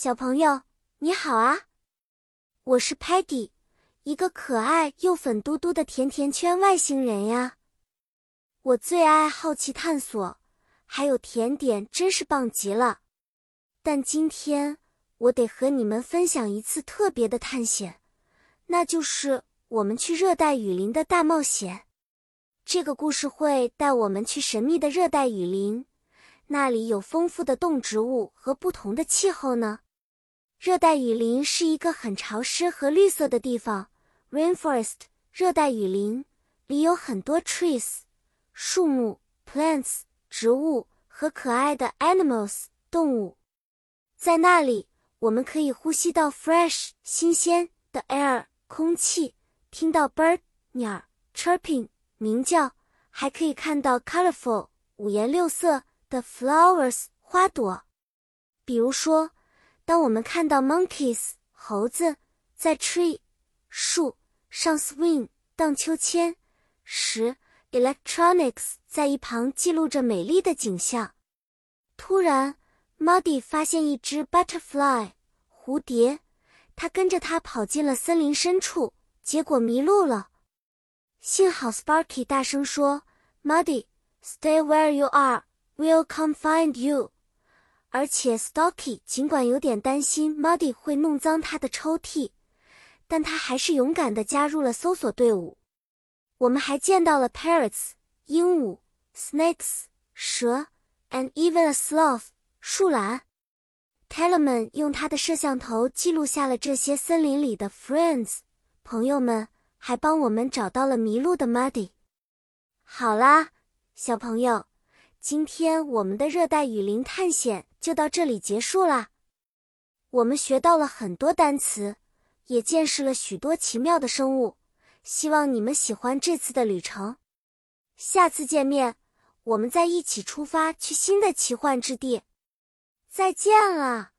小朋友，你好啊！我是 Patty，一个可爱又粉嘟嘟的甜甜圈外星人呀。我最爱好奇探索，还有甜点真是棒极了。但今天我得和你们分享一次特别的探险，那就是我们去热带雨林的大冒险。这个故事会带我们去神秘的热带雨林。那里有丰富的动植物和不同的气候呢。热带雨林是一个很潮湿和绿色的地方，rainforest 热带雨林里有很多 trees 树木，plants 植物和可爱的 animals 动物。在那里，我们可以呼吸到 fresh 新鲜的 air 空气，听到 bird 鸟 chirping 鸣叫，还可以看到 colorful 五颜六色。的 flowers 花朵，比如说，当我们看到 monkeys 猴子在 tree 树上 swing 荡秋千时，electronics 在一旁记录着美丽的景象。突然，Muddy 发现一只 butterfly 蝴蝶，它跟着它跑进了森林深处，结果迷路了。幸好 Sparky 大声说：“Muddy，stay where you are。” We'll come find you。而且 Stocky 尽管有点担心 Muddy 会弄脏他的抽屉，但他还是勇敢地加入了搜索队伍。我们还见到了 parrots 鹦鹉、snakes 蛇，and even a sloth 树懒。Telemann 用他的摄像头记录下了这些森林里的 friends 朋友们，还帮我们找到了迷路的 Muddy。好啦，小朋友。今天我们的热带雨林探险就到这里结束啦。我们学到了很多单词，也见识了许多奇妙的生物。希望你们喜欢这次的旅程。下次见面，我们再一起出发去新的奇幻之地。再见了。